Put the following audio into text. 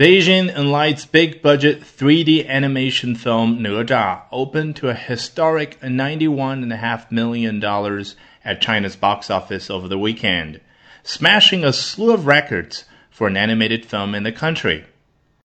Beijing Enlight's big budget 3D animation film *Ne Zha* opened to a historic $91.5 million at China's box office over the weekend, smashing a slew of records for an animated film in the country.